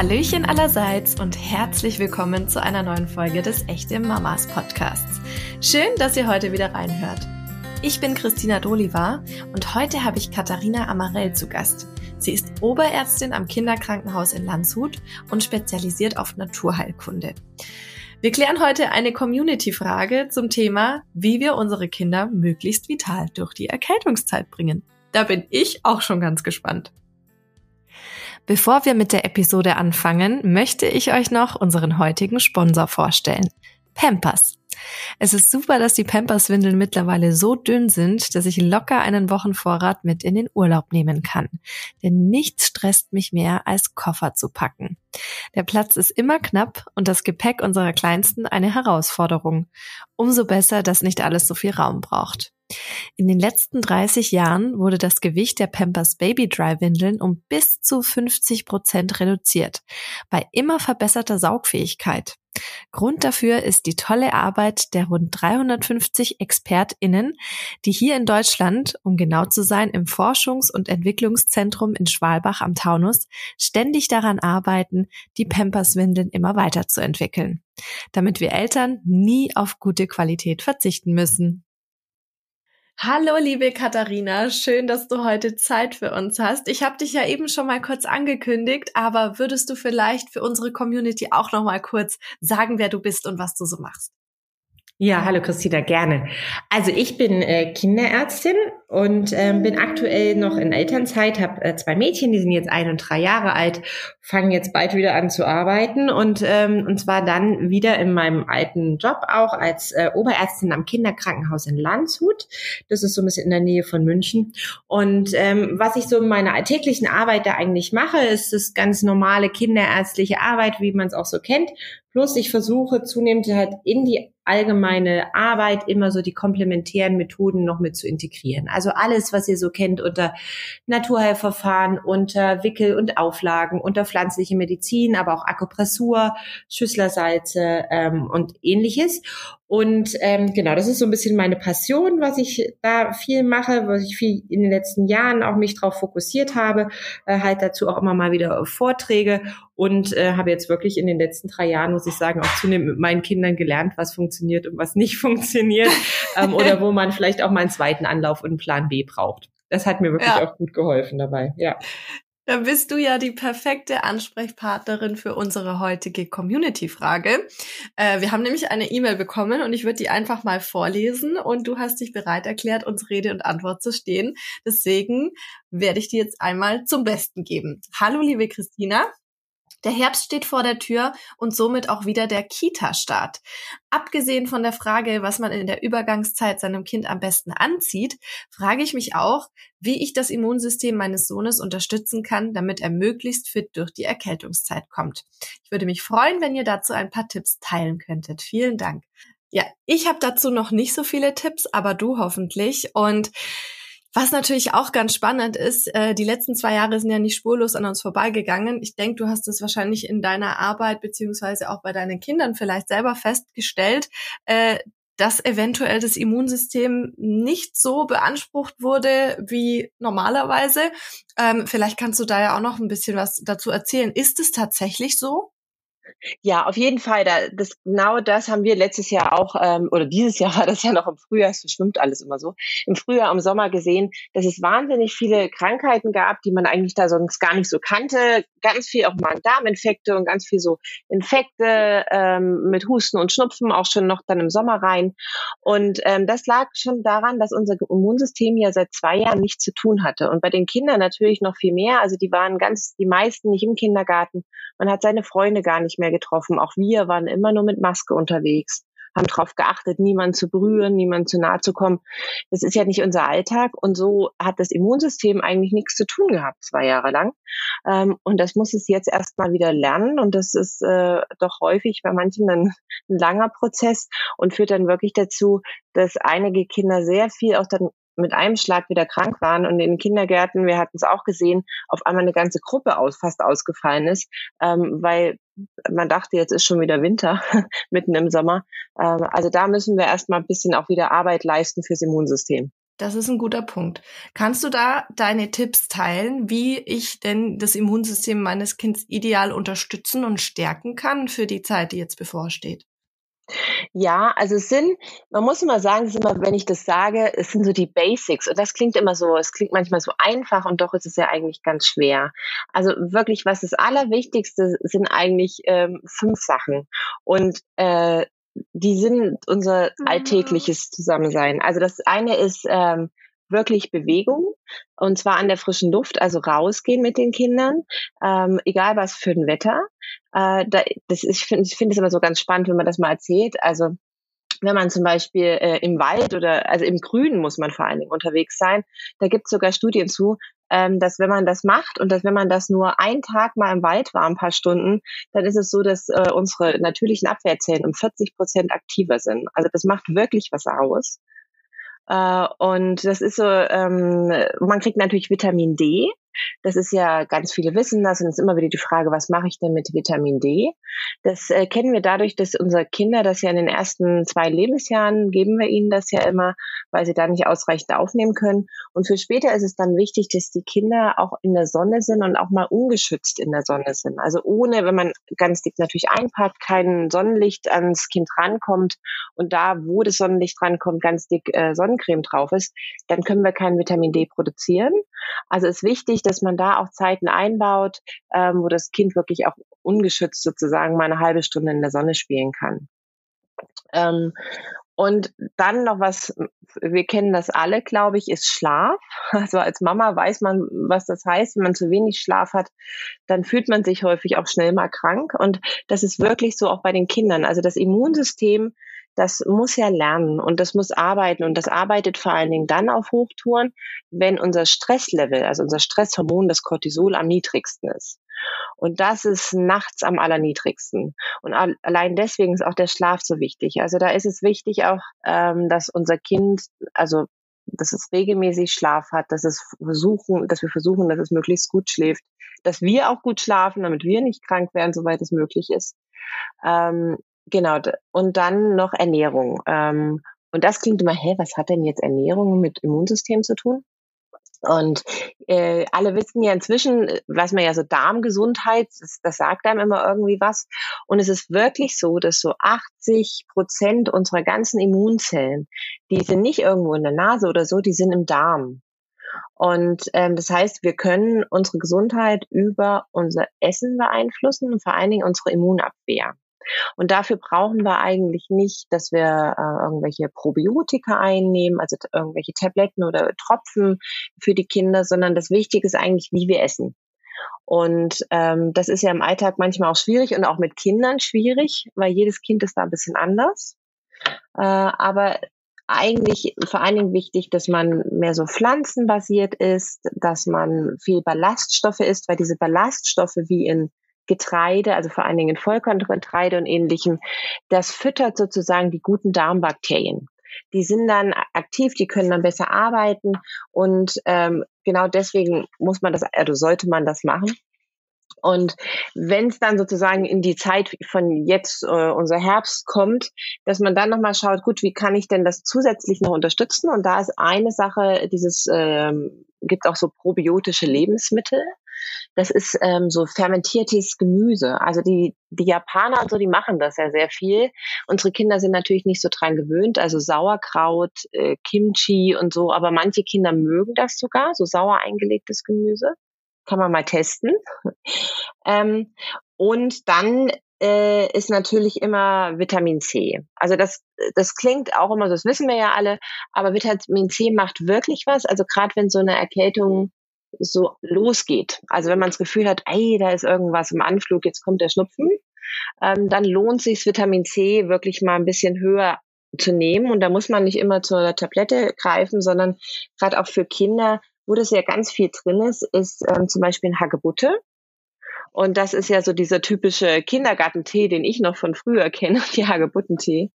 Hallöchen allerseits und herzlich willkommen zu einer neuen Folge des Echte Mamas Podcasts. Schön, dass ihr heute wieder reinhört. Ich bin Christina Doliva und heute habe ich Katharina Amarell zu Gast. Sie ist Oberärztin am Kinderkrankenhaus in Landshut und spezialisiert auf Naturheilkunde. Wir klären heute eine Community-Frage zum Thema, wie wir unsere Kinder möglichst vital durch die Erkältungszeit bringen. Da bin ich auch schon ganz gespannt. Bevor wir mit der Episode anfangen, möchte ich euch noch unseren heutigen Sponsor vorstellen. Pampers. Es ist super, dass die Pampers-Windeln mittlerweile so dünn sind, dass ich locker einen Wochenvorrat mit in den Urlaub nehmen kann. Denn nichts stresst mich mehr, als Koffer zu packen. Der Platz ist immer knapp und das Gepäck unserer Kleinsten eine Herausforderung. Umso besser, dass nicht alles so viel Raum braucht. In den letzten 30 Jahren wurde das Gewicht der Pampers Baby Dry Windeln um bis zu 50 Prozent reduziert, bei immer verbesserter Saugfähigkeit. Grund dafür ist die tolle Arbeit der rund 350 ExpertInnen, die hier in Deutschland, um genau zu sein, im Forschungs- und Entwicklungszentrum in Schwalbach am Taunus, ständig daran arbeiten, die Pampers-Windeln immer weiterzuentwickeln, damit wir Eltern nie auf gute Qualität verzichten müssen. Hallo, liebe Katharina, schön, dass du heute Zeit für uns hast. Ich habe dich ja eben schon mal kurz angekündigt, aber würdest du vielleicht für unsere Community auch noch mal kurz sagen, wer du bist und was du so machst? Ja, hallo Christina, gerne. Also ich bin äh, Kinderärztin und ähm, bin aktuell noch in Elternzeit, habe äh, zwei Mädchen, die sind jetzt ein und drei Jahre alt, fangen jetzt bald wieder an zu arbeiten und ähm, und zwar dann wieder in meinem alten Job auch als äh, Oberärztin am Kinderkrankenhaus in Landshut. Das ist so ein bisschen in der Nähe von München. Und ähm, was ich so in meiner alltäglichen Arbeit da eigentlich mache, ist das ganz normale kinderärztliche Arbeit, wie man es auch so kennt. Plus ich versuche zunehmend halt in die allgemeine Arbeit immer so die komplementären Methoden noch mit zu integrieren. Also alles, was ihr so kennt unter Naturheilverfahren, unter Wickel- und Auflagen, unter pflanzliche Medizin, aber auch Akupressur, Schüsslersalze ähm, und ähnliches. Und ähm, genau, das ist so ein bisschen meine Passion, was ich da viel mache, was ich viel in den letzten Jahren auch mich drauf fokussiert habe, äh, halt dazu auch immer mal wieder Vorträge und äh, habe jetzt wirklich in den letzten drei Jahren, muss ich sagen, auch zunehmend mit meinen Kindern gelernt, was funktioniert und was nicht funktioniert ähm, oder wo man vielleicht auch mal einen zweiten Anlauf und einen Plan B braucht. Das hat mir wirklich ja. auch gut geholfen dabei. Ja. Da bist du ja die perfekte Ansprechpartnerin für unsere heutige Community-Frage. Äh, wir haben nämlich eine E-Mail bekommen und ich würde die einfach mal vorlesen und du hast dich bereit erklärt, uns Rede und Antwort zu stehen. Deswegen werde ich die jetzt einmal zum Besten geben. Hallo, liebe Christina. Der Herbst steht vor der Tür und somit auch wieder der Kita-Start. Abgesehen von der Frage, was man in der Übergangszeit seinem Kind am besten anzieht, frage ich mich auch, wie ich das Immunsystem meines Sohnes unterstützen kann, damit er möglichst fit durch die Erkältungszeit kommt. Ich würde mich freuen, wenn ihr dazu ein paar Tipps teilen könntet. Vielen Dank. Ja, ich habe dazu noch nicht so viele Tipps, aber du hoffentlich. Und was natürlich auch ganz spannend ist, äh, die letzten zwei Jahre sind ja nicht spurlos an uns vorbeigegangen. Ich denke, du hast es wahrscheinlich in deiner Arbeit beziehungsweise auch bei deinen Kindern vielleicht selber festgestellt, äh, dass eventuell das Immunsystem nicht so beansprucht wurde wie normalerweise. Ähm, vielleicht kannst du da ja auch noch ein bisschen was dazu erzählen. Ist es tatsächlich so? Ja, auf jeden Fall. Da, das, genau das haben wir letztes Jahr auch, ähm, oder dieses Jahr war das ja noch im Frühjahr, es verschwimmt alles immer so, im Frühjahr, im Sommer gesehen, dass es wahnsinnig viele Krankheiten gab, die man eigentlich da sonst gar nicht so kannte. Ganz viel auch Magen-Darm-Infekte und ganz viel so Infekte ähm, mit Husten und Schnupfen, auch schon noch dann im Sommer rein. Und ähm, das lag schon daran, dass unser Immunsystem ja seit zwei Jahren nichts zu tun hatte. Und bei den Kindern natürlich noch viel mehr. Also die waren ganz, die meisten nicht im Kindergarten. Man hat seine Freunde gar nicht mehr getroffen. Auch wir waren immer nur mit Maske unterwegs, haben darauf geachtet, niemanden zu berühren, niemanden zu nahe zu kommen. Das ist ja nicht unser Alltag und so hat das Immunsystem eigentlich nichts zu tun gehabt, zwei Jahre lang. Ähm, und das muss es jetzt erstmal wieder lernen und das ist äh, doch häufig bei manchen ein, ein langer Prozess und führt dann wirklich dazu, dass einige Kinder sehr viel auch dann mit einem Schlag wieder krank waren und in den Kindergärten, wir hatten es auch gesehen, auf einmal eine ganze Gruppe aus, fast ausgefallen ist, ähm, weil man dachte, jetzt ist schon wieder Winter, mitten im Sommer. Ähm, also da müssen wir erstmal ein bisschen auch wieder Arbeit leisten fürs Immunsystem. Das ist ein guter Punkt. Kannst du da deine Tipps teilen, wie ich denn das Immunsystem meines Kindes ideal unterstützen und stärken kann für die Zeit, die jetzt bevorsteht? Ja, also es sind, man muss immer sagen, es ist immer, wenn ich das sage, es sind so die Basics. Und das klingt immer so, es klingt manchmal so einfach und doch ist es ja eigentlich ganz schwer. Also wirklich, was das Allerwichtigste sind eigentlich ähm, fünf Sachen. Und äh, die sind unser mhm. alltägliches Zusammensein. Also das eine ist ähm, wirklich Bewegung und zwar an der frischen Luft, also rausgehen mit den Kindern, ähm, egal was für ein Wetter. Äh, da, das ist, ich finde es immer so ganz spannend, wenn man das mal erzählt. Also wenn man zum Beispiel äh, im Wald oder also im Grünen muss man vor allen Dingen unterwegs sein. Da gibt es sogar Studien zu, ähm, dass wenn man das macht und dass wenn man das nur einen Tag mal im Wald war, ein paar Stunden, dann ist es so, dass äh, unsere natürlichen Abwehrzellen um 40 Prozent aktiver sind. Also das macht wirklich was aus. Äh, und das ist so, ähm, man kriegt natürlich Vitamin D. Das ist ja, ganz viele wissen das und es ist immer wieder die Frage, was mache ich denn mit Vitamin D? Das äh, kennen wir dadurch, dass unsere Kinder das ja in den ersten zwei Lebensjahren geben wir ihnen das ja immer, weil sie da nicht ausreichend aufnehmen können. Und für später ist es dann wichtig, dass die Kinder auch in der Sonne sind und auch mal ungeschützt in der Sonne sind. Also ohne, wenn man ganz dick natürlich einpackt, kein Sonnenlicht ans Kind rankommt und da, wo das Sonnenlicht rankommt, ganz dick äh, Sonnencreme drauf ist, dann können wir kein Vitamin D produzieren. Also ist wichtig, dass man da auch Zeiten einbaut, ähm, wo das Kind wirklich auch ungeschützt sozusagen mal eine halbe Stunde in der Sonne spielen kann. Ähm, und dann noch was, wir kennen das alle, glaube ich, ist Schlaf. Also als Mama weiß man, was das heißt. Wenn man zu wenig Schlaf hat, dann fühlt man sich häufig auch schnell mal krank. Und das ist wirklich so auch bei den Kindern. Also das Immunsystem das muss ja lernen und das muss arbeiten und das arbeitet vor allen Dingen dann auf Hochtouren, wenn unser Stresslevel, also unser Stresshormon, das Cortisol am niedrigsten ist. Und das ist nachts am allerniedrigsten. Und allein deswegen ist auch der Schlaf so wichtig. Also da ist es wichtig auch, ähm, dass unser Kind, also dass es regelmäßig Schlaf hat, dass es versuchen, dass wir versuchen, dass es möglichst gut schläft, dass wir auch gut schlafen, damit wir nicht krank werden, soweit es möglich ist. Ähm, Genau, und dann noch Ernährung. Ähm, und das klingt immer, hä, was hat denn jetzt Ernährung mit Immunsystem zu tun? Und äh, alle wissen ja inzwischen, weiß man ja so Darmgesundheit, das, das sagt einem immer irgendwie was. Und es ist wirklich so, dass so 80 Prozent unserer ganzen Immunzellen, die sind nicht irgendwo in der Nase oder so, die sind im Darm. Und ähm, das heißt, wir können unsere Gesundheit über unser Essen beeinflussen und vor allen Dingen unsere Immunabwehr. Und dafür brauchen wir eigentlich nicht, dass wir äh, irgendwelche Probiotika einnehmen, also irgendwelche Tabletten oder Tropfen für die Kinder, sondern das Wichtige ist eigentlich, wie wir essen. Und ähm, das ist ja im Alltag manchmal auch schwierig und auch mit Kindern schwierig, weil jedes Kind ist da ein bisschen anders. Äh, aber eigentlich vor allen Dingen wichtig, dass man mehr so pflanzenbasiert ist, dass man viel Ballaststoffe isst, weil diese Ballaststoffe wie in Getreide, also vor allen Dingen Vollkorngetreide und ähnlichem, das füttert sozusagen die guten Darmbakterien. Die sind dann aktiv, die können dann besser arbeiten und ähm, genau deswegen muss man das, also sollte man das machen. Und wenn es dann sozusagen in die Zeit von jetzt äh, unser Herbst kommt, dass man dann nochmal schaut, gut, wie kann ich denn das zusätzlich noch unterstützen? Und da ist eine Sache, dieses ähm, gibt auch so probiotische Lebensmittel. Das ist ähm, so fermentiertes Gemüse. Also die, die Japaner und so, die machen das ja sehr viel. Unsere Kinder sind natürlich nicht so dran gewöhnt, also Sauerkraut, äh, Kimchi und so, aber manche Kinder mögen das sogar, so sauer eingelegtes Gemüse. Kann man mal testen. ähm, und dann äh, ist natürlich immer Vitamin C. Also das, das klingt auch immer, das wissen wir ja alle, aber Vitamin C macht wirklich was. Also gerade wenn so eine Erkältung so losgeht. Also wenn man das Gefühl hat, ey, da ist irgendwas im Anflug, jetzt kommt der Schnupfen, ähm, dann lohnt sich Vitamin C wirklich mal ein bisschen höher zu nehmen. Und da muss man nicht immer zur Tablette greifen, sondern gerade auch für Kinder, wo das ja ganz viel drin ist, ist ähm, zum Beispiel ein Hagebutte. Und das ist ja so dieser typische Kindergartentee, den ich noch von früher kenne, die Hagebuttentee.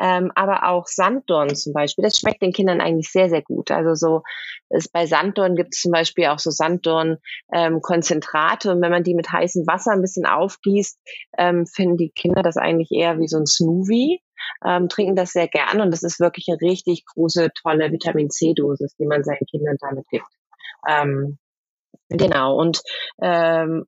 Ähm, aber auch Sanddorn zum Beispiel. Das schmeckt den Kindern eigentlich sehr, sehr gut. Also so ist bei Sanddorn gibt es zum Beispiel auch so Sanddorn-Konzentrate ähm, und wenn man die mit heißem Wasser ein bisschen aufgießt, ähm, finden die Kinder das eigentlich eher wie so ein Smoothie. Ähm, trinken das sehr gern und das ist wirklich eine richtig große, tolle Vitamin C-Dosis, die man seinen Kindern damit gibt. Ähm, genau. Und ähm,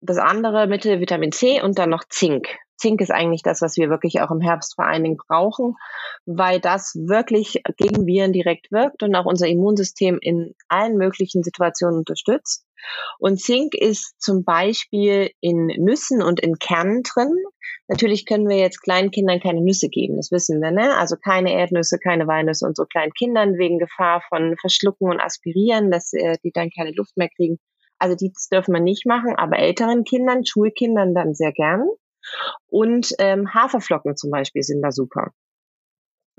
das andere Mittel Vitamin C und dann noch Zink. Zink ist eigentlich das, was wir wirklich auch im Herbst vor allen Dingen brauchen, weil das wirklich gegen Viren direkt wirkt und auch unser Immunsystem in allen möglichen Situationen unterstützt. Und Zink ist zum Beispiel in Nüssen und in Kernen drin. Natürlich können wir jetzt kleinen Kindern keine Nüsse geben, das wissen wir, ne? Also keine Erdnüsse, keine Walnüsse und so kleinen Kindern wegen Gefahr von Verschlucken und Aspirieren, dass äh, die dann keine Luft mehr kriegen. Also die dürfen wir nicht machen, aber älteren Kindern, Schulkindern dann sehr gern. Und ähm, Haferflocken zum Beispiel sind da super.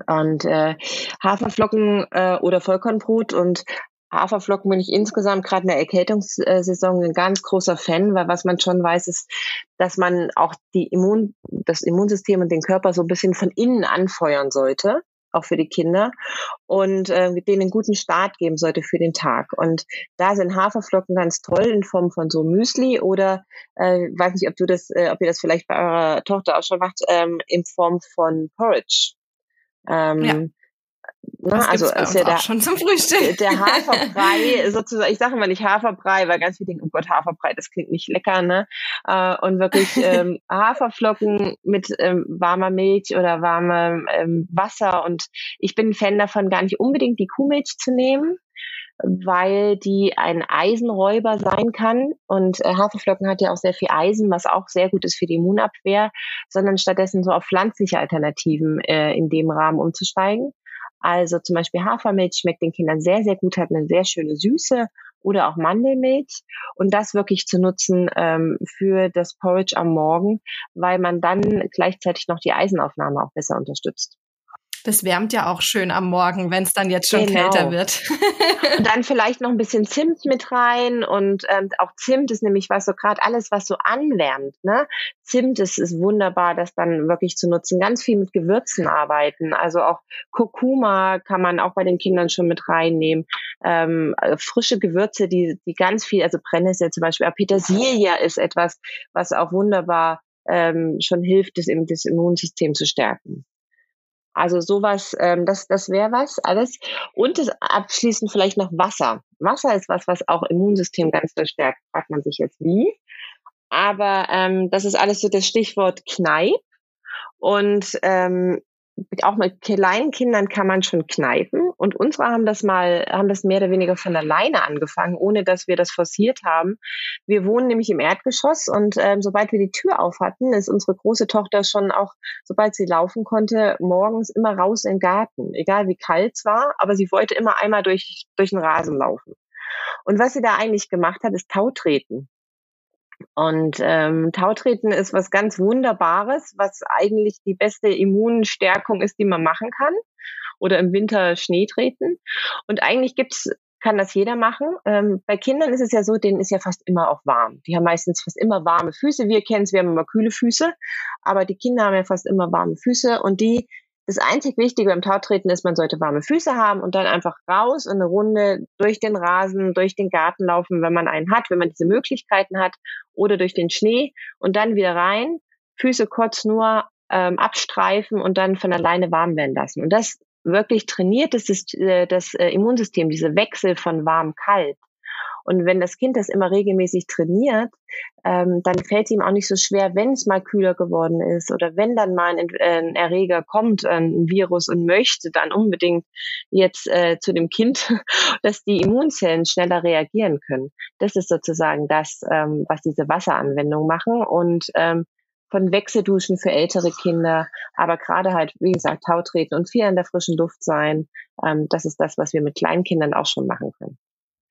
Und äh, Haferflocken äh, oder Vollkornbrot und Haferflocken bin ich insgesamt gerade in der Erkältungssaison ein ganz großer Fan, weil was man schon weiß, ist, dass man auch die Immun, das Immunsystem und den Körper so ein bisschen von innen anfeuern sollte auch für die Kinder und äh, denen einen guten Start geben sollte für den Tag. Und da sind Haferflocken ganz toll in Form von so Müsli oder äh, weiß nicht, ob du das, äh, ob ihr das vielleicht bei eurer Tochter auch schon macht, ähm, in Form von Porridge. Ähm, ja. Na, das also ist ja der, schon zum Frühstück. Der Haferbrei, sozusagen, ich sage mal nicht Haferbrei, weil ganz viele denken, oh Gott, Haferbrei, das klingt nicht lecker, ne? Äh, und wirklich ähm, Haferflocken mit ähm, warmer Milch oder warmem ähm, Wasser. Und ich bin ein Fan davon, gar nicht unbedingt die Kuhmilch zu nehmen, weil die ein Eisenräuber sein kann. Und äh, Haferflocken hat ja auch sehr viel Eisen, was auch sehr gut ist für die Immunabwehr, sondern stattdessen so auf pflanzliche Alternativen äh, in dem Rahmen umzusteigen. Also zum Beispiel Hafermilch schmeckt den Kindern sehr, sehr gut, hat eine sehr schöne Süße oder auch Mandelmilch und das wirklich zu nutzen ähm, für das Porridge am Morgen, weil man dann gleichzeitig noch die Eisenaufnahme auch besser unterstützt. Das wärmt ja auch schön am Morgen, wenn es dann jetzt schon genau. kälter wird. und dann vielleicht noch ein bisschen Zimt mit rein und ähm, auch Zimt ist nämlich was so gerade alles, was so anwärmt. Ne? Zimt ist, ist wunderbar, das dann wirklich zu nutzen. Ganz viel mit Gewürzen arbeiten. Also auch Kurkuma kann man auch bei den Kindern schon mit reinnehmen. Ähm, frische Gewürze, die, die ganz viel, also Brennnessel zum Beispiel, aber Petersilie ist etwas, was auch wunderbar ähm, schon hilft, das, das Immunsystem zu stärken. Also sowas, ähm, das, das wäre was alles. Und das abschließend vielleicht noch Wasser. Wasser ist was, was auch Immunsystem ganz verstärkt. Fragt man sich jetzt wie. Aber ähm, das ist alles so das Stichwort Kneipp. Und ähm, auch mit kleinen Kindern kann man schon kneipen. Und unsere haben das mal, haben das mehr oder weniger von alleine angefangen, ohne dass wir das forciert haben. Wir wohnen nämlich im Erdgeschoss und ähm, sobald wir die Tür auf hatten, ist unsere große Tochter schon auch, sobald sie laufen konnte, morgens immer raus in den Garten. Egal wie kalt es war, aber sie wollte immer einmal durch, durch den Rasen laufen. Und was sie da eigentlich gemacht hat, ist Tautreten. Und ähm, Tautreten ist was ganz Wunderbares, was eigentlich die beste Immunstärkung ist, die man machen kann. Oder im Winter Schnee treten. Und eigentlich gibt's kann das jeder machen. Ähm, bei Kindern ist es ja so, denen ist ja fast immer auch warm. Die haben meistens fast immer warme Füße. Wir kennen es, wir haben immer kühle Füße, aber die Kinder haben ja fast immer warme Füße und die das einzig Wichtige beim Tautreten ist, man sollte warme Füße haben und dann einfach raus und eine Runde durch den Rasen, durch den Garten laufen, wenn man einen hat, wenn man diese Möglichkeiten hat, oder durch den Schnee und dann wieder rein, Füße kurz nur ähm, abstreifen und dann von alleine warm werden lassen. Und das wirklich trainiert das, äh, das äh, Immunsystem, diese Wechsel von warm-kalt. Und wenn das Kind das immer regelmäßig trainiert, ähm, dann fällt ihm auch nicht so schwer, wenn es mal kühler geworden ist oder wenn dann mal ein, äh, ein Erreger kommt, ein Virus und möchte dann unbedingt jetzt äh, zu dem Kind, dass die Immunzellen schneller reagieren können. Das ist sozusagen das, ähm, was diese Wasseranwendungen machen und ähm, von Wechselduschen für ältere Kinder, aber gerade halt, wie gesagt, Tautreten und viel an der frischen Luft sein. Ähm, das ist das, was wir mit kleinen Kindern auch schon machen können.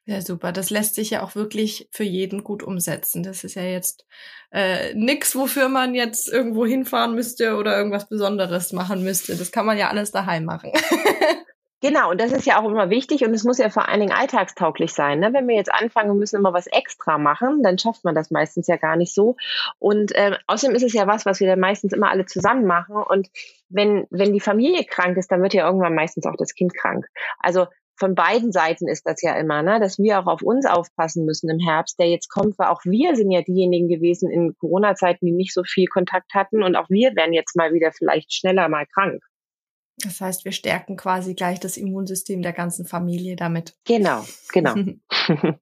Ja, super. Das lässt sich ja auch wirklich für jeden gut umsetzen. Das ist ja jetzt äh, nix, wofür man jetzt irgendwo hinfahren müsste oder irgendwas Besonderes machen müsste. Das kann man ja alles daheim machen. Genau, und das ist ja auch immer wichtig und es muss ja vor allen Dingen alltagstauglich sein. Ne? Wenn wir jetzt anfangen, wir müssen immer was extra machen, dann schafft man das meistens ja gar nicht so. Und äh, außerdem ist es ja was, was wir dann meistens immer alle zusammen machen. Und wenn, wenn die Familie krank ist, dann wird ja irgendwann meistens auch das Kind krank. Also von beiden Seiten ist das ja immer, ne? dass wir auch auf uns aufpassen müssen im Herbst, der jetzt kommt, weil auch wir sind ja diejenigen gewesen in Corona-Zeiten, die nicht so viel Kontakt hatten und auch wir werden jetzt mal wieder vielleicht schneller mal krank. Das heißt, wir stärken quasi gleich das Immunsystem der ganzen Familie damit. Genau, genau.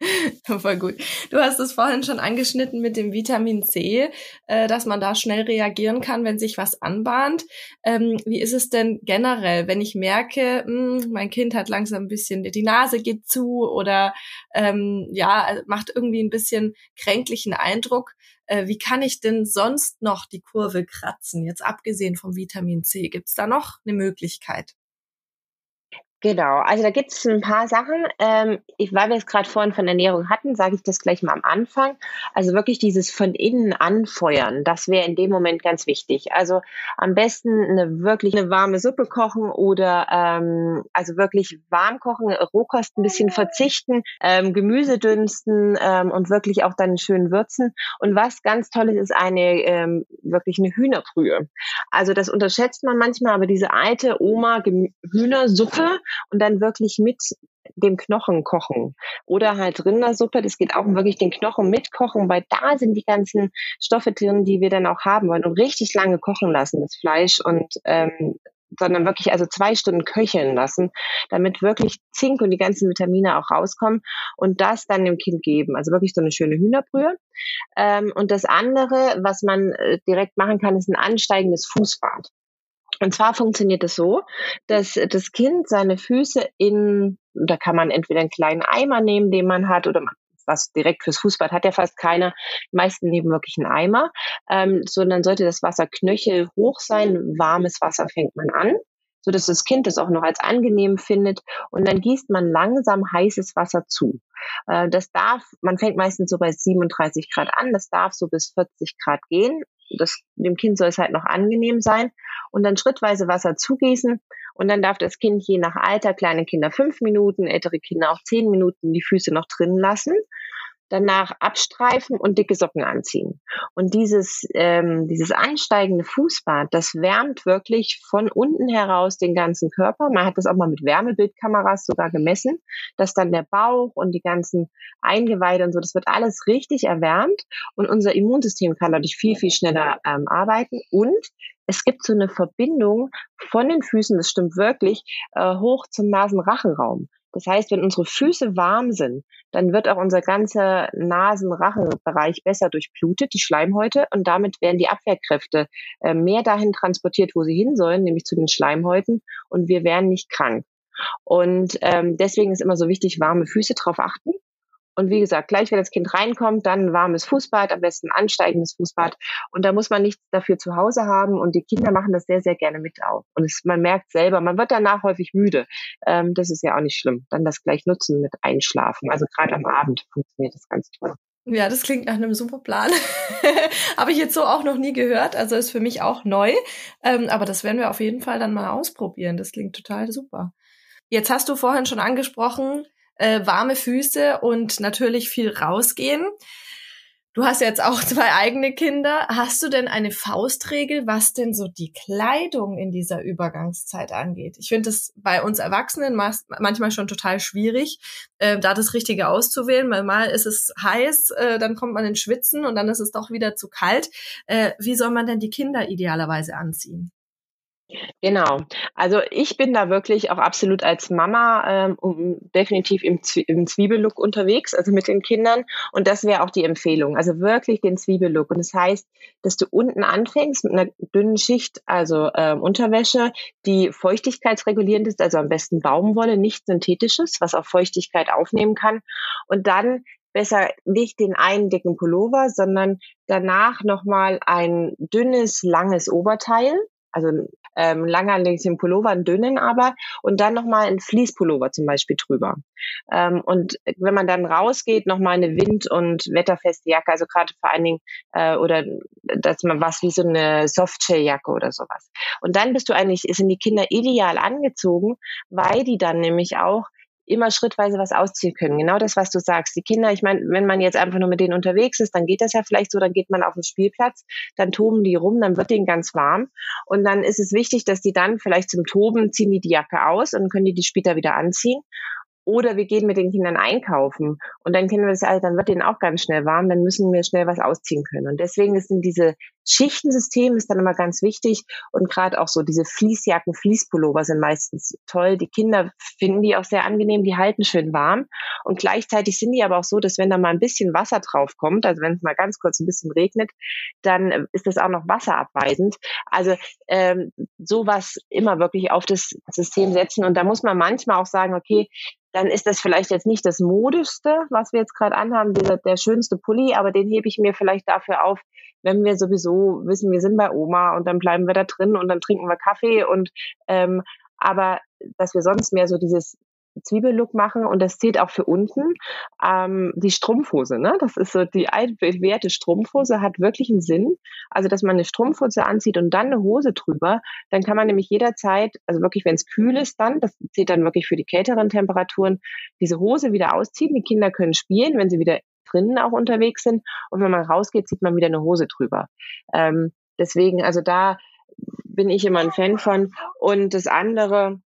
Voll gut. Du hast es vorhin schon angeschnitten mit dem Vitamin C, äh, dass man da schnell reagieren kann, wenn sich was anbahnt. Ähm, wie ist es denn generell, wenn ich merke, mh, hm, mein Kind hat langsam ein bisschen, die Nase geht zu oder ähm, ja, macht irgendwie ein bisschen kränklichen Eindruck. Äh, wie kann ich denn sonst noch die Kurve kratzen, jetzt abgesehen vom Vitamin C? Gibt es da noch eine Möglichkeit? Genau, also da gibt es ein paar Sachen. Ähm, ich, weil wir es gerade vorhin von Ernährung hatten, sage ich das gleich mal am Anfang. Also wirklich dieses von innen anfeuern, das wäre in dem Moment ganz wichtig. Also am besten eine wirklich eine warme Suppe kochen oder ähm, also wirklich warm kochen, Rohkost ein bisschen verzichten, ähm, Gemüse dünsten ähm, und wirklich auch dann schön würzen. Und was ganz toll ist, ist eine ähm, wirklich eine Hühnerbrühe. Also das unterschätzt man manchmal, aber diese alte Oma Hühnersuppe und dann wirklich mit dem Knochen kochen. Oder halt Rindersuppe, das geht auch wirklich den Knochen mitkochen, weil da sind die ganzen Stoffe drin, die wir dann auch haben wollen und richtig lange kochen lassen, das Fleisch und ähm, sondern wirklich also zwei Stunden köcheln lassen, damit wirklich Zink und die ganzen Vitamine auch rauskommen und das dann dem Kind geben. Also wirklich so eine schöne Hühnerbrühe. Ähm, und das andere, was man äh, direkt machen kann, ist ein ansteigendes Fußbad. Und zwar funktioniert es so, dass das Kind seine Füße in, da kann man entweder einen kleinen Eimer nehmen, den man hat, oder was direkt fürs Fußbad hat ja fast keiner. Die meisten nehmen wirklich einen Eimer, ähm, sondern sollte das Wasser knöchel hoch sein. Warmes Wasser fängt man an, so dass das Kind es auch noch als angenehm findet. Und dann gießt man langsam heißes Wasser zu. Äh, das darf, man fängt meistens so bei 37 Grad an, das darf so bis 40 Grad gehen das, dem Kind soll es halt noch angenehm sein. Und dann schrittweise Wasser zugießen. Und dann darf das Kind je nach Alter, kleine Kinder fünf Minuten, ältere Kinder auch zehn Minuten die Füße noch drin lassen danach abstreifen und dicke Socken anziehen. Und dieses, ähm, dieses ansteigende Fußbad, das wärmt wirklich von unten heraus den ganzen Körper. Man hat das auch mal mit Wärmebildkameras sogar gemessen, dass dann der Bauch und die ganzen Eingeweide und so, das wird alles richtig erwärmt und unser Immunsystem kann dadurch viel, viel schneller ähm, arbeiten und es gibt so eine Verbindung von den Füßen, das stimmt wirklich, äh, hoch zum Nasenrachenraum. Das heißt, wenn unsere Füße warm sind, dann wird auch unser ganzer Nasen-Rachenbereich besser durchblutet, die Schleimhäute, und damit werden die Abwehrkräfte äh, mehr dahin transportiert, wo sie hin sollen, nämlich zu den Schleimhäuten, und wir werden nicht krank. Und ähm, deswegen ist immer so wichtig, warme Füße drauf achten. Und wie gesagt, gleich wenn das Kind reinkommt, dann ein warmes Fußbad, am besten ansteigendes Fußbad. Und da muss man nichts dafür zu Hause haben. Und die Kinder machen das sehr, sehr gerne mit auf. Und es, man merkt selber, man wird danach häufig müde. Ähm, das ist ja auch nicht schlimm. Dann das gleich nutzen mit Einschlafen. Also gerade am Abend funktioniert das ganz toll. Ja, das klingt nach einem super Plan. Habe ich jetzt so auch noch nie gehört. Also ist für mich auch neu. Ähm, aber das werden wir auf jeden Fall dann mal ausprobieren. Das klingt total super. Jetzt hast du vorhin schon angesprochen, äh, warme Füße und natürlich viel rausgehen. Du hast jetzt auch zwei eigene Kinder. Hast du denn eine Faustregel, was denn so die Kleidung in dieser Übergangszeit angeht? Ich finde es bei uns Erwachsenen manchmal schon total schwierig, äh, da das Richtige auszuwählen. Weil mal ist es heiß, äh, dann kommt man ins Schwitzen und dann ist es doch wieder zu kalt. Äh, wie soll man denn die Kinder idealerweise anziehen? Genau. Also ich bin da wirklich auch absolut als Mama ähm, definitiv im, im Zwiebellook unterwegs, also mit den Kindern. Und das wäre auch die Empfehlung. Also wirklich den Zwiebellook. Und das heißt, dass du unten anfängst mit einer dünnen Schicht, also ähm, Unterwäsche, die feuchtigkeitsregulierend ist, also am besten Baumwolle, nicht synthetisches, was auch Feuchtigkeit aufnehmen kann. Und dann besser nicht den einen dicken Pullover, sondern danach nochmal ein dünnes, langes Oberteil also ähm, langanliegenden Pullover, einen dünnen aber, und dann nochmal ein Fließpullover zum Beispiel drüber. Ähm, und wenn man dann rausgeht, nochmal eine Wind- und wetterfeste Jacke, also gerade vor allen Dingen, äh, oder dass man was wie so eine Softshelljacke oder sowas. Und dann bist du eigentlich, sind die Kinder ideal angezogen, weil die dann nämlich auch immer schrittweise was ausziehen können. Genau das, was du sagst. Die Kinder, ich meine, wenn man jetzt einfach nur mit denen unterwegs ist, dann geht das ja vielleicht so, dann geht man auf den Spielplatz, dann toben die rum, dann wird denen ganz warm. Und dann ist es wichtig, dass die dann vielleicht zum Toben ziehen die die Jacke aus und können die die später wieder anziehen. Oder wir gehen mit den Kindern einkaufen und dann kennen wir das alle, dann wird denen auch ganz schnell warm, dann müssen wir schnell was ausziehen können. Und deswegen sind diese Schichtensystem ist dann immer ganz wichtig und gerade auch so diese Fließjacken, Fließpullover sind meistens toll. Die Kinder finden die auch sehr angenehm, die halten schön warm und gleichzeitig sind die aber auch so, dass wenn da mal ein bisschen Wasser drauf kommt, also wenn es mal ganz kurz ein bisschen regnet, dann ist das auch noch wasserabweisend. Also ähm, sowas immer wirklich auf das System setzen und da muss man manchmal auch sagen, okay, dann ist das vielleicht jetzt nicht das modischste, was wir jetzt gerade anhaben, der, der schönste Pulli, aber den hebe ich mir vielleicht dafür auf, wenn wir sowieso wissen, wir sind bei Oma und dann bleiben wir da drin und dann trinken wir Kaffee und ähm, aber dass wir sonst mehr so dieses Zwiebellook machen und das zählt auch für unten. Ähm, die Strumpfhose, ne? Das ist so die altbewährte Strumpfhose, hat wirklich einen Sinn. Also, dass man eine Strumpfhose anzieht und dann eine Hose drüber, dann kann man nämlich jederzeit, also wirklich, wenn es kühl ist, dann, das zählt dann wirklich für die kälteren Temperaturen, diese Hose wieder ausziehen. Die Kinder können spielen, wenn sie wieder drinnen auch unterwegs sind. Und wenn man rausgeht, zieht man wieder eine Hose drüber. Ähm, deswegen, also da bin ich immer ein Fan von. Und das andere,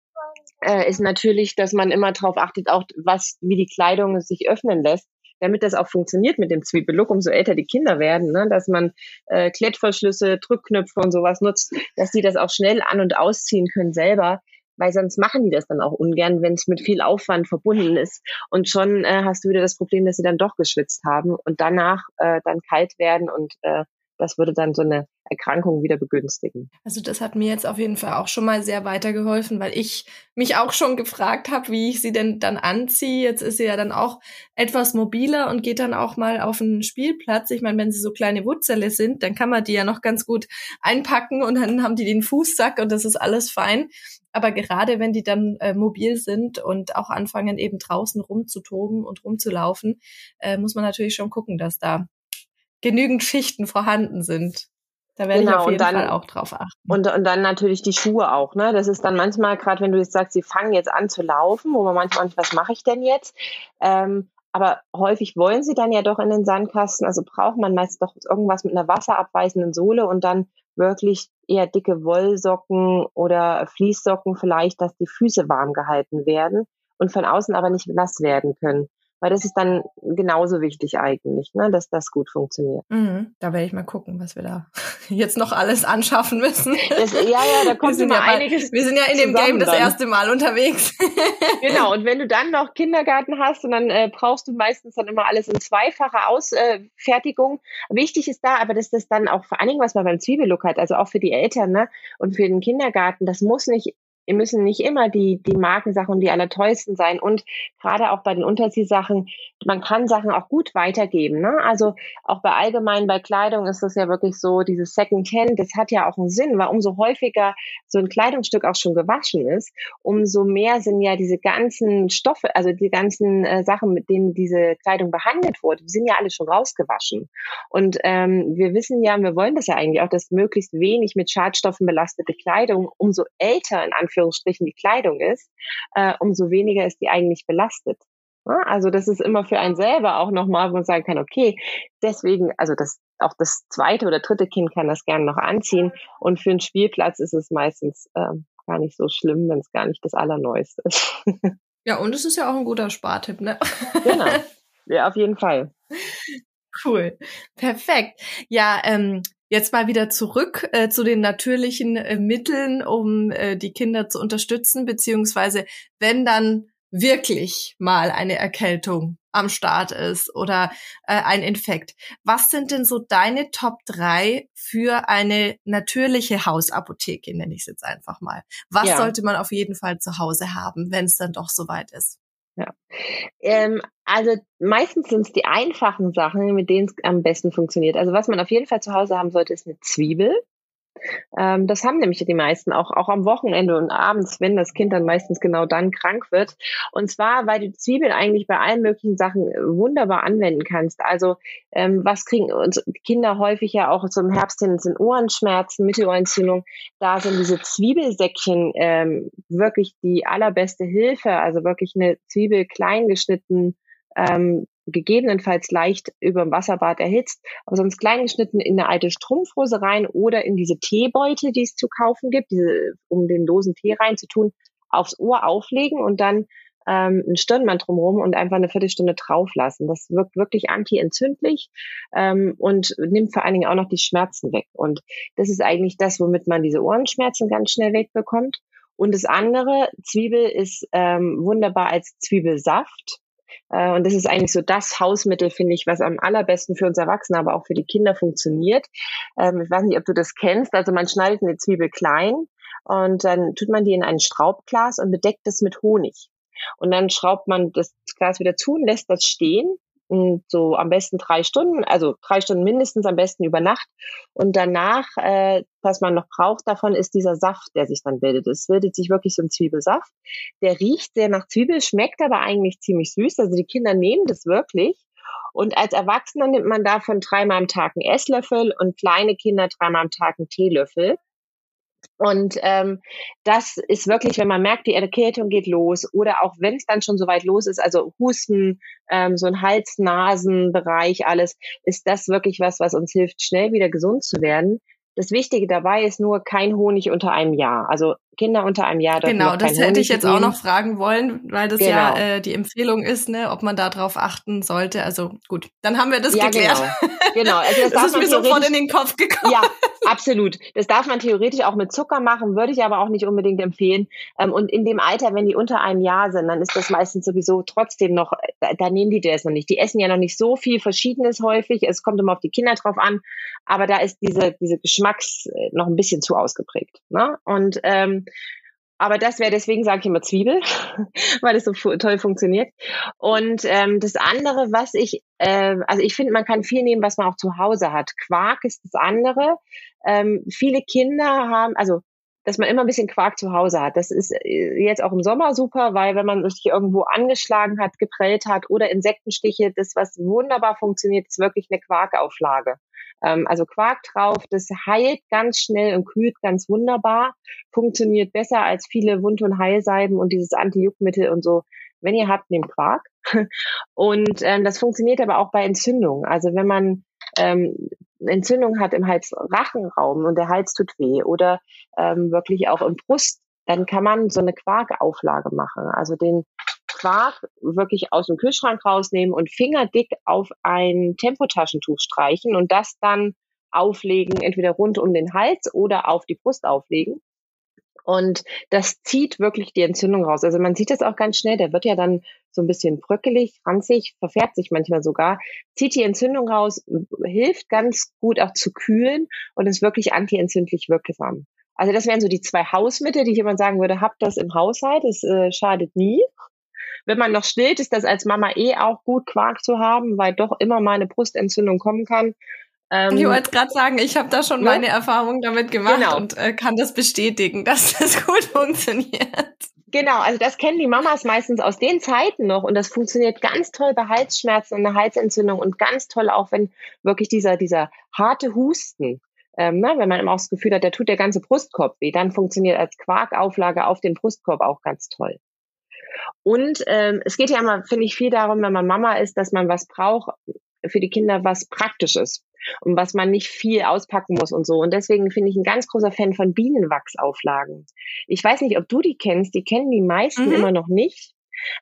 äh, ist natürlich, dass man immer darauf achtet, auch was, wie die Kleidung sich öffnen lässt, damit das auch funktioniert mit dem Zwiebellook, umso älter die Kinder werden, ne? dass man äh, Klettverschlüsse, Drückknöpfe und sowas nutzt, dass die das auch schnell an- und ausziehen können selber, weil sonst machen die das dann auch ungern, wenn es mit viel Aufwand verbunden ist. Und schon äh, hast du wieder das Problem, dass sie dann doch geschwitzt haben und danach äh, dann kalt werden und äh, das würde dann so eine Erkrankung wieder begünstigen. Also das hat mir jetzt auf jeden Fall auch schon mal sehr weitergeholfen, weil ich mich auch schon gefragt habe, wie ich sie denn dann anziehe. Jetzt ist sie ja dann auch etwas mobiler und geht dann auch mal auf einen Spielplatz. Ich meine, wenn sie so kleine Wurzelle sind, dann kann man die ja noch ganz gut einpacken und dann haben die den Fußsack und das ist alles fein. Aber gerade wenn die dann äh, mobil sind und auch anfangen, eben draußen rumzutoben und rumzulaufen, äh, muss man natürlich schon gucken, dass da genügend Schichten vorhanden sind. Da werde genau, ich auf jeden dann, Fall auch drauf achten. Und, und dann natürlich die Schuhe auch. Ne? Das ist dann manchmal, gerade wenn du jetzt sagst, sie fangen jetzt an zu laufen, wo man manchmal nicht, was mache ich denn jetzt? Ähm, aber häufig wollen sie dann ja doch in den Sandkasten. Also braucht man meist doch irgendwas mit einer wasserabweisenden Sohle und dann wirklich eher dicke Wollsocken oder Fließsocken vielleicht, dass die Füße warm gehalten werden und von außen aber nicht nass werden können. Weil das ist dann genauso wichtig eigentlich, ne, dass das gut funktioniert. Mhm, da werde ich mal gucken, was wir da jetzt noch alles anschaffen müssen. Das, ja, ja, da kommt immer ja einiges. wir sind ja in dem Game das erste Mal unterwegs. genau, und wenn du dann noch Kindergarten hast und dann äh, brauchst du meistens dann immer alles in zweifacher Ausfertigung. Äh, Wichtig ist da aber, dass das dann auch vor allen Dingen, was man beim Zwiebellook hat, also auch für die Eltern ne, und für den Kindergarten, das muss nicht müssen nicht immer die, die Markensachen die allerteuersten sein. Und gerade auch bei den Unterziehsachen, man kann Sachen auch gut weitergeben. Ne? Also auch bei allgemein bei Kleidung ist das ja wirklich so, dieses Second Hand, das hat ja auch einen Sinn, weil umso häufiger so ein Kleidungsstück auch schon gewaschen ist, umso mehr sind ja diese ganzen Stoffe, also die ganzen äh, Sachen, mit denen diese Kleidung behandelt wurde, die sind ja alle schon rausgewaschen. Und ähm, wir wissen ja, wir wollen das ja eigentlich auch, dass möglichst wenig mit Schadstoffen belastete Kleidung, umso älter in Anführungszeichen Anführungsstrichen die Kleidung ist, äh, umso weniger ist die eigentlich belastet. Also das ist immer für einen selber auch nochmal, wo man sagen kann, okay, deswegen, also das auch das zweite oder dritte Kind kann das gerne noch anziehen und für einen Spielplatz ist es meistens äh, gar nicht so schlimm, wenn es gar nicht das Allerneueste ist. Ja, und es ist ja auch ein guter Spartipp, ne? Genau. Ja, auf jeden Fall. Cool. Perfekt. Ja, ähm, Jetzt mal wieder zurück äh, zu den natürlichen äh, Mitteln, um äh, die Kinder zu unterstützen, beziehungsweise wenn dann wirklich mal eine Erkältung am Start ist oder äh, ein Infekt. Was sind denn so deine Top drei für eine natürliche Hausapotheke, nenne ich es jetzt einfach mal? Was ja. sollte man auf jeden Fall zu Hause haben, wenn es dann doch soweit ist? Ja. Ähm, also meistens sind es die einfachen Sachen, mit denen es am besten funktioniert. Also was man auf jeden Fall zu Hause haben sollte, ist eine Zwiebel. Ähm, das haben nämlich die meisten auch, auch am Wochenende und abends, wenn das Kind dann meistens genau dann krank wird. Und zwar, weil du Zwiebeln eigentlich bei allen möglichen Sachen äh, wunderbar anwenden kannst. Also ähm, was kriegen uns Kinder häufig ja auch zum Herbst hin sind Ohrenschmerzen, Mittelohrentzündung. Da sind diese Zwiebelsäckchen ähm, wirklich die allerbeste Hilfe. Also wirklich eine Zwiebel klein geschnitten ähm, gegebenenfalls leicht über dem Wasserbad erhitzt, aber sonst klein geschnitten in eine alte Strumpfhose rein oder in diese Teebeutel, die es zu kaufen gibt, diese, um den losen Tee reinzutun, aufs Ohr auflegen und dann ähm, ein Stirnband drumherum und einfach eine Viertelstunde drauf lassen. Das wirkt wirklich antientzündlich ähm, und nimmt vor allen Dingen auch noch die Schmerzen weg. Und das ist eigentlich das, womit man diese Ohrenschmerzen ganz schnell wegbekommt. Und das andere, Zwiebel ist ähm, wunderbar als Zwiebelsaft. Äh, und das ist eigentlich so das Hausmittel, finde ich, was am allerbesten für uns Erwachsene, aber auch für die Kinder funktioniert. Ähm, ich weiß nicht, ob du das kennst. Also man schneidet eine Zwiebel klein und dann tut man die in ein Straubglas und bedeckt es mit Honig. Und dann schraubt man das Glas wieder zu und lässt das stehen so am besten drei Stunden, also drei Stunden mindestens, am besten über Nacht. Und danach, äh, was man noch braucht davon, ist dieser Saft, der sich dann bildet. Es bildet sich wirklich so ein Zwiebelsaft. Der riecht sehr nach Zwiebel, schmeckt aber eigentlich ziemlich süß. Also die Kinder nehmen das wirklich. Und als Erwachsener nimmt man davon dreimal am Tag einen Esslöffel und kleine Kinder dreimal am Tag einen Teelöffel. Und ähm, das ist wirklich, wenn man merkt, die Erkältung geht los oder auch wenn es dann schon so weit los ist, also Husten, ähm, so ein Hals-Nasen-Bereich, alles, ist das wirklich was, was uns hilft, schnell wieder gesund zu werden. Das Wichtige dabei ist nur kein Honig unter einem Jahr. Also Kinder unter einem Jahr dürfen Genau, das hätte Honig ich jetzt nehmen. auch noch fragen wollen, weil das Genau. ja äh, die Empfehlung ist, ne, ob man da drauf achten sollte. Also gut, dann haben wir das ja, geklärt. Genau. genau. Also das, Das, ist mir sofort in den Kopf gekommen. Ja, absolut. Das darf man theoretisch auch mit Zucker machen, würde ich aber auch nicht unbedingt empfehlen. Ähm, Und in dem Alter, wenn die unter einem Jahr sind, dann ist das meistens sowieso trotzdem noch, da, nehmen die das noch nicht. Die essen ja noch nicht so viel Verschiedenes häufig. Es kommt immer auf die Kinder drauf an. Aber da ist diese, diese Geschmacks äh, noch ein bisschen zu ausgeprägt. Ne? Und ähm, aber das wäre, deswegen sage ich immer Zwiebel, weil es so fu toll funktioniert. Und ähm, das andere, was ich, äh, also ich finde, man kann viel nehmen, was man auch zu Hause hat. Quark ist das andere. Ähm, viele Kinder haben, also dass man immer ein bisschen Quark zu Hause hat. Das ist äh, jetzt auch im Sommer super, weil wenn man sich irgendwo angeschlagen hat, geprellt hat oder Insektenstiche, das, was wunderbar funktioniert, ist wirklich eine Quarkauflage. Ähm, also Quark drauf, das heilt ganz schnell und kühlt ganz wunderbar, funktioniert besser als viele Wund- und Heilsalben und dieses Anti-Juckmittel und so. Wenn ihr habt, nehmt Quark. Und ähm, das funktioniert aber auch bei Entzündungen. Also wenn man ähm, Entzündung hat im Hals-Rachenraum und der Hals tut weh oder ähm, wirklich auch im Brust, dann kann man so eine Quarkauflage machen. Also den Quark wirklich aus dem Kühlschrank rausnehmen und fingerdick auf ein Tempotaschentuch streichen und das dann auflegen, entweder rund um den Hals oder auf die Brust auflegen. Und das zieht wirklich die Entzündung raus. Also man sieht das auch ganz schnell. Der wird ja dann so ein bisschen bröckelig, ranzig, verfärbt sich manchmal sogar, zieht die Entzündung raus, hilft ganz gut auch zu kühlen und ist wirklich antientzündlich wirksam. Also das wären so die zwei Hausmittel, die jemand sagen würde, habt das im Haushalt, es äh, schadet nie. Wenn man noch stillt, ist das als Mama eh auch gut, Quark zu haben, weil doch immer mal eine Brustentzündung kommen kann. Ähm, Ich wollte gerade sagen, ich habe da schon ne? meine Erfahrung damit gemacht Genau. und äh, kann das bestätigen, dass das gut funktioniert. Genau, also das kennen die Mamas meistens aus den Zeiten noch und das funktioniert ganz toll bei Halsschmerzen und einer Halsentzündung und ganz toll auch, wenn wirklich dieser, dieser harte Husten, ähm, ne, wenn man immer auch das Gefühl hat, da tut der ganze Brustkorb weh, dann funktioniert als Quarkauflage auf den Brustkorb auch ganz toll. Und ähm, es geht ja immer, finde ich, viel darum, wenn man Mama ist, dass man was braucht für die Kinder, was praktisch ist und was man nicht viel auspacken muss und so. Und deswegen finde ich ein ganz großer Fan von Bienenwachsauflagen. Ich weiß nicht, ob du die kennst. Die kennen die meisten Mhm. immer noch nicht.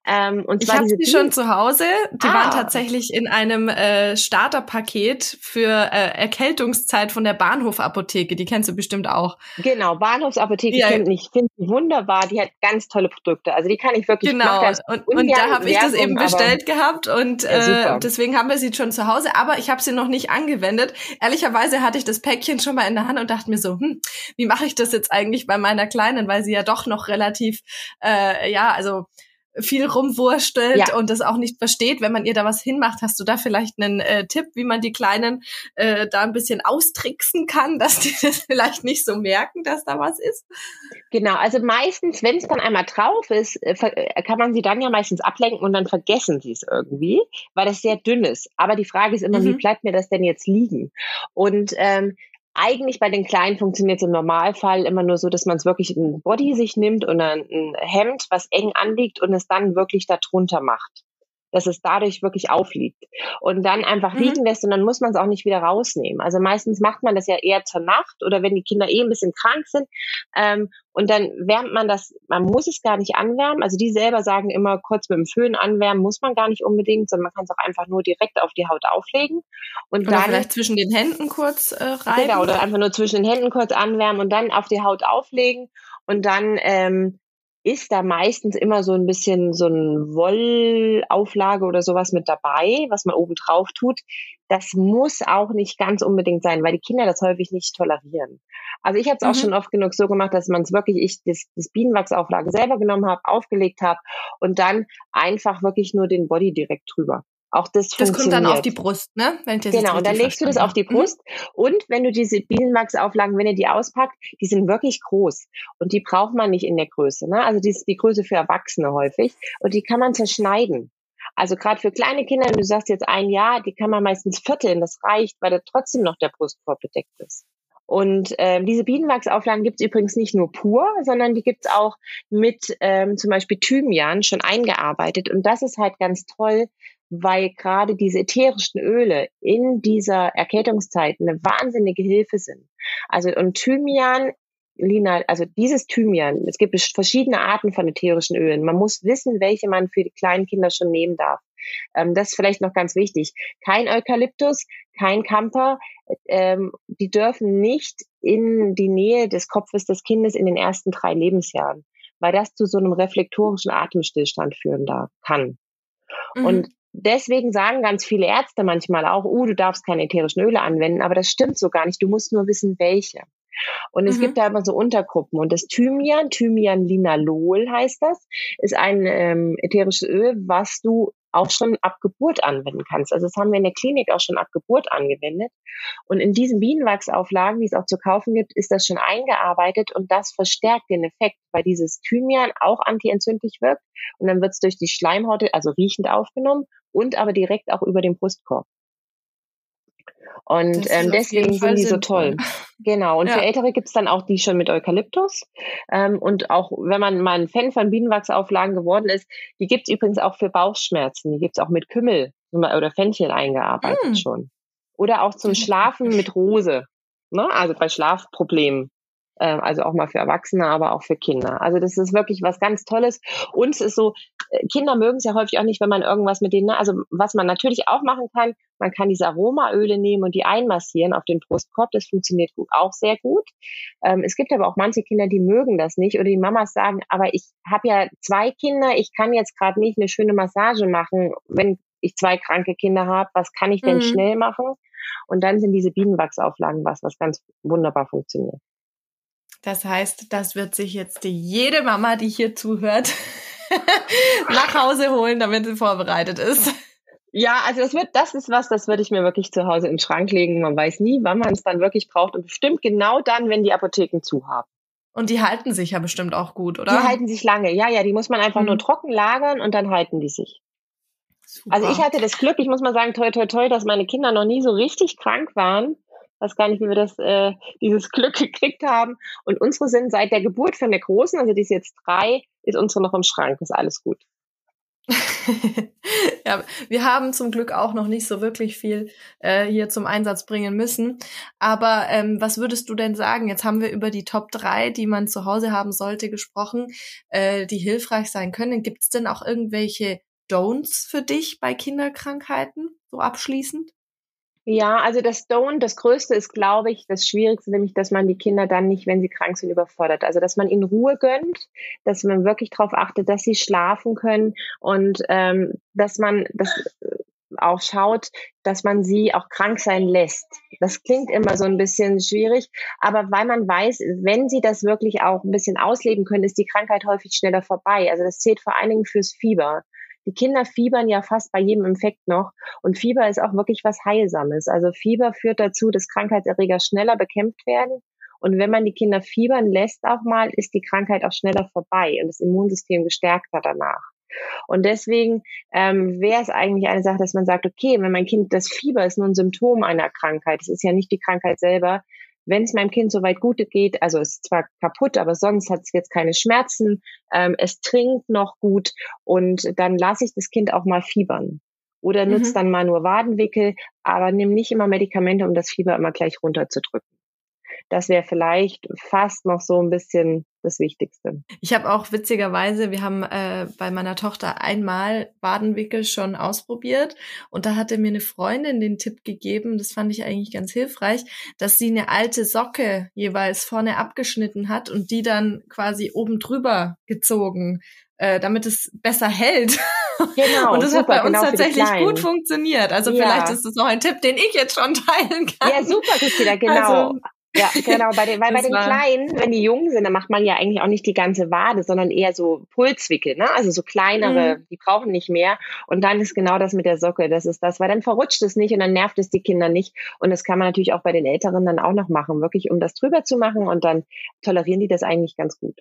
Ähm, und Ich habe sie schon zu Hause. Die Ah. waren tatsächlich in einem äh, Starterpaket für äh, Erkältungszeit von der Bahnhofapotheke. Die kennst du bestimmt auch. Genau, Bahnhofsapotheke Ja. kennt nicht. Finde die wunderbar. Die hat ganz tolle Produkte. Also die kann ich wirklich ich Genau. das Und, und da habe ich das eben bestellt gehabt und Ja, äh, deswegen haben wir sie schon zu Hause. Aber ich habe sie noch nicht angewendet. Ehrlicherweise hatte ich das Päckchen schon mal in der Hand und dachte mir so, hm, wie mache ich das jetzt eigentlich bei meiner Kleinen, weil sie ja doch noch relativ, äh, ja, also viel rumwurstelt ja. und das auch nicht versteht, wenn man ihr da was hinmacht. Hast du da vielleicht einen äh, Tipp, wie man die Kleinen äh, da ein bisschen austricksen kann, dass die das vielleicht nicht so merken, dass da was ist? Genau, also meistens, wenn es dann einmal drauf ist, äh, äh, kann man sie dann ja meistens ablenken und dann vergessen sie es irgendwie, weil das sehr dünn ist. Aber die Frage ist immer, mhm. wie bleibt mir das denn jetzt liegen? Und ähm, eigentlich bei den Kleinen funktioniert es im Normalfall immer nur so, dass man es wirklich ein Body sich nimmt und ein Hemd, was eng anliegt und es dann wirklich darunter macht dass es dadurch wirklich aufliegt und dann einfach mhm. liegen lässt und dann muss man es auch nicht wieder rausnehmen. Also meistens macht man das ja eher zur Nacht oder wenn die Kinder eh ein bisschen krank sind ähm, und dann wärmt man das, man muss es gar nicht anwärmen. Also die selber sagen immer, kurz mit dem Föhn anwärmen muss man gar nicht unbedingt, sondern man kann es auch einfach nur direkt auf die Haut auflegen. Und oder dann vielleicht zwischen den Händen kurz äh, rein. Genau, oder einfach nur zwischen den Händen kurz anwärmen und dann auf die Haut auflegen und dann ähm, ist da meistens immer so ein bisschen so ein Wollauflage oder sowas mit dabei, was man oben drauf tut. Das muss auch nicht ganz unbedingt sein, weil die Kinder das häufig nicht tolerieren. Also ich habe es mhm. auch schon oft genug so gemacht, dass man es wirklich, ich das, das Bienenwachsauflage selber genommen habe, aufgelegt habe und dann einfach wirklich nur den Body direkt drüber. Auch das, das kommt dann auf die Brust, ne? Genau, und dann legst du das auf die mhm. Brust. Mhm. Und wenn du diese Bienenwachsauflagen, wenn ihr die auspackt, die sind wirklich groß. Und die braucht man nicht in der Größe. Ne? Also die ist die Größe für Erwachsene häufig. Und die kann man zerschneiden. Also gerade für kleine Kinder, wenn du sagst jetzt ein Jahr, die kann man meistens vierteln. Das reicht, weil da trotzdem noch der Brustkorb bedeckt ist. Und ähm, diese Bienenwachsauflagen gibt es übrigens nicht nur pur, sondern die gibt es auch mit ähm, zum Beispiel Thymian schon eingearbeitet. Und das ist halt ganz toll, weil gerade diese ätherischen Öle in dieser Erkältungszeit eine wahnsinnige Hilfe sind. Also und Thymian Lina, also dieses Thymian, es gibt verschiedene Arten von ätherischen Ölen. Man muss wissen, welche man für die kleinen Kinder schon nehmen darf. Ähm, das ist vielleicht noch ganz wichtig. Kein Eukalyptus, kein Camper. Ähm, die dürfen nicht in die Nähe des Kopfes des Kindes in den ersten drei Lebensjahren, weil das zu so einem reflektorischen Atemstillstand führen darf, kann. Mhm. Deswegen sagen ganz viele Ärzte manchmal auch, uh, du darfst keine ätherischen Öle anwenden, aber das stimmt so gar nicht. Du musst nur wissen, welche. Und es mhm. gibt da immer so Untergruppen. Und das Thymian, Thymian linalol heißt das, ist ein ähm, ätherisches Öl, was du auch schon ab Geburt anwenden kannst. Also das haben wir in der Klinik auch schon ab Geburt angewendet. Und in diesen Bienenwachsauflagen, die es auch zu kaufen gibt, ist das schon eingearbeitet und das verstärkt den Effekt, weil dieses Thymian auch antientzündlich wirkt und dann wird es durch die Schleimhaut, also riechend aufgenommen und aber direkt auch über den Brustkorb. Und ähm, deswegen sind die so toll. Genau. Und ja. für Ältere gibt's dann auch die schon mit Eukalyptus. Ähm, und auch wenn man mal ein Fan von Bienenwachsauflagen geworden ist, die gibt's übrigens auch für Bauchschmerzen. Die gibt's auch mit Kümmel oder Fenchel eingearbeitet mm. schon. Oder auch zum Schlafen mit Rose. Ne? Also bei Schlafproblemen. Ähm, also auch mal für Erwachsene, aber auch für Kinder. Also das ist wirklich was ganz Tolles. Und es ist so, äh, Kinder mögen es ja häufig auch nicht, wenn man irgendwas mit denen, also was man natürlich auch machen kann, man kann diese Aromaöle nehmen und die einmassieren auf den Brustkorb. Das funktioniert gut, auch sehr gut. Ähm, es gibt aber auch manche Kinder, die mögen das nicht oder die Mamas sagen, aber ich habe ja zwei Kinder, ich kann jetzt gerade nicht eine schöne Massage machen, wenn ich zwei kranke Kinder habe. Was kann ich denn mhm. schnell machen? Und dann sind diese Bienenwachsauflagen was, was ganz wunderbar funktioniert. Das heißt, das wird sich jetzt jede Mama, die hier zuhört, nach Hause holen, damit sie vorbereitet ist. Ja, also das wird, das ist was, das würde ich mir wirklich zu Hause in den Schrank legen. Man weiß nie, wann man es dann wirklich braucht und bestimmt genau dann, wenn die Apotheken zu haben. Und die halten sich ja bestimmt auch gut, oder? Die halten sich lange. Ja, ja, die muss man einfach mhm. nur trocken lagern und dann halten die sich. Super. Also ich hatte das Glück, ich muss mal sagen, toi, toi, toi, dass meine Kinder noch nie so richtig krank waren weiß gar nicht, wie wir das, äh, dieses Glück gekriegt haben. Und unsere sind seit der Geburt von der Großen, also die ist jetzt drei, ist unsere noch im Schrank, ist alles gut. ja, wir haben zum Glück auch noch nicht so wirklich viel äh, hier zum Einsatz bringen müssen. Aber ähm, was würdest du denn sagen? Jetzt haben wir über die Top 3, die man zu Hause haben sollte, gesprochen, äh, die hilfreich sein können. Gibt es denn auch irgendwelche Don'ts für dich bei Kinderkrankheiten, so abschließend? Ja, also das Don't, das Größte ist, glaube ich, das Schwierigste, nämlich, dass man die Kinder dann nicht, wenn sie krank sind, überfordert. Also, dass man ihnen Ruhe gönnt, dass man wirklich darauf achtet, dass sie schlafen können und ähm, dass man das auch schaut, dass man sie auch krank sein lässt. Das klingt immer so ein bisschen schwierig, aber weil man weiß, wenn sie das wirklich auch ein bisschen ausleben können, ist die Krankheit häufig schneller vorbei. Also das zählt vor allen Dingen fürs Fieber. Die Kinder fiebern ja fast bei jedem Infekt noch und Fieber ist auch wirklich was Heilsames. Also Fieber führt dazu, dass Krankheitserreger schneller bekämpft werden und wenn man die Kinder fiebern lässt auch mal, ist die Krankheit auch schneller vorbei und das Immunsystem gestärkter danach. Und deswegen ähm, wäre es eigentlich eine Sache, dass man sagt, okay, wenn mein Kind das Fieber ist nur ein Symptom einer Krankheit, es ist ja nicht die Krankheit selber, wenn es meinem Kind soweit gut geht, also es ist zwar kaputt, aber sonst hat es jetzt keine Schmerzen, ähm, es trinkt noch gut und dann lasse ich das Kind auch mal fiebern. Oder nutzt mhm. dann mal nur Wadenwickel, aber nimm nicht immer Medikamente, um das Fieber immer gleich runterzudrücken. Das wäre vielleicht fast noch so ein bisschen das Wichtigste. Ich habe auch witzigerweise, wir haben äh, bei meiner Tochter einmal Badenwickel schon ausprobiert und da hatte mir eine Freundin den Tipp gegeben, das fand ich eigentlich ganz hilfreich, dass sie eine alte Socke jeweils vorne abgeschnitten hat und die dann quasi oben drüber gezogen äh, damit es besser hält. Genau, und das super, hat bei uns genau tatsächlich gut funktioniert. Also ja. vielleicht ist das noch ein Tipp, den ich jetzt schon teilen kann. Ja, super, Christina, genau. Also, ja, genau. Bei den, weil bei den Kleinen, wenn die jung sind, dann macht man ja eigentlich auch nicht die ganze Wade, sondern eher so Pulswickel, ne? Also so kleinere, mhm. die brauchen nicht mehr. Und dann ist genau das mit der Socke. Das ist das, weil dann verrutscht es nicht und dann nervt es die Kinder nicht. Und das kann man natürlich auch bei den Älteren dann auch noch machen, wirklich um das drüber zu machen und dann tolerieren die das eigentlich ganz gut.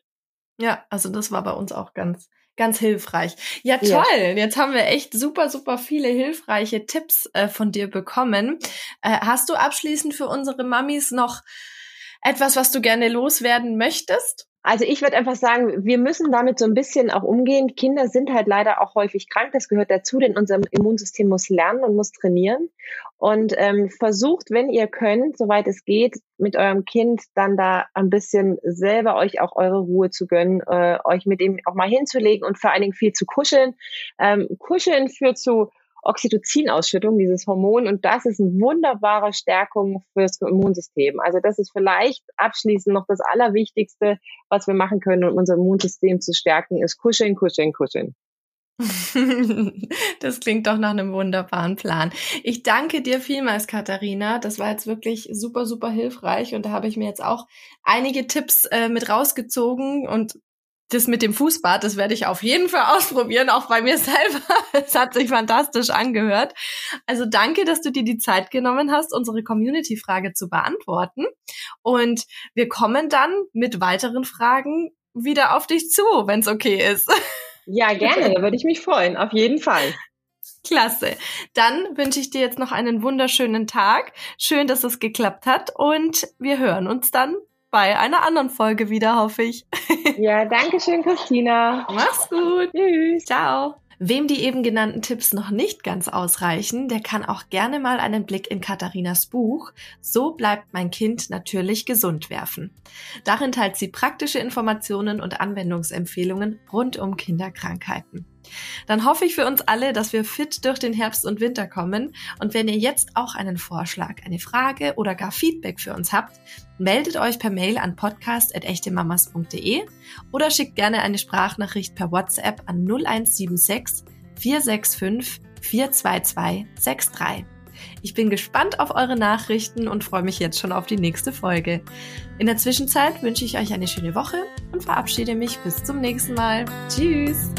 Ja, also das war bei uns auch ganz, ganz hilfreich. Ja, toll. Ja. Jetzt haben wir echt super, super viele hilfreiche Tipps äh, von dir bekommen. Äh, hast du abschließend für unsere Mamis noch etwas, was du gerne loswerden möchtest? Also ich würde einfach sagen, wir müssen damit so ein bisschen auch umgehen. Kinder sind halt leider auch häufig krank. Das gehört dazu, denn unser Immunsystem muss lernen und muss trainieren. Und ähm, versucht, wenn ihr könnt, soweit es geht, mit eurem Kind dann da ein bisschen selber euch auch eure Ruhe zu gönnen, äh, euch mit ihm auch mal hinzulegen und vor allen Dingen viel zu kuscheln. Ähm, kuscheln führt zu Oxytocin-Ausschüttung, dieses Hormon. Und das ist eine wunderbare Stärkung fürs Immunsystem. Also das ist vielleicht abschließend noch das Allerwichtigste, was wir machen können, um unser Immunsystem zu stärken, ist kuscheln, kuscheln, kuscheln. Das klingt doch nach einem wunderbaren Plan. Ich danke dir vielmals, Katharina. Das war jetzt wirklich super, super hilfreich und da habe ich mir jetzt auch einige Tipps äh, mit rausgezogen und das mit dem Fußbad, das werde ich auf jeden Fall ausprobieren, auch bei mir selber. Es hat sich fantastisch angehört. Also danke, dass du dir die Zeit genommen hast, unsere Community-Frage zu beantworten. Und wir kommen dann mit weiteren Fragen wieder auf dich zu, wenn es okay ist. Ja, gerne, da würde ich mich freuen, auf jeden Fall. Klasse. Dann wünsche ich dir jetzt noch einen wunderschönen Tag. Schön, dass es geklappt hat und wir hören uns dann bei einer anderen Folge wieder, hoffe ich. Ja, danke schön, Christina. Mach's gut. Tschüss. Ciao. Wem die eben genannten Tipps noch nicht ganz ausreichen, der kann auch gerne mal einen Blick in Katharinas Buch So bleibt mein Kind natürlich gesund werfen. Darin teilt sie praktische Informationen und Anwendungsempfehlungen rund um Kinderkrankheiten. Dann hoffe ich für uns alle, dass wir fit durch den Herbst und Winter kommen. Und wenn ihr jetzt auch einen Vorschlag, eine Frage oder gar Feedback für uns habt, meldet euch per Mail an podcast.echtemamas.de oder schickt gerne eine Sprachnachricht per WhatsApp an 0176 465 422 63. Ich bin gespannt auf eure Nachrichten und freue mich jetzt schon auf die nächste Folge. In der Zwischenzeit wünsche ich euch eine schöne Woche und verabschiede mich bis zum nächsten Mal. Tschüss!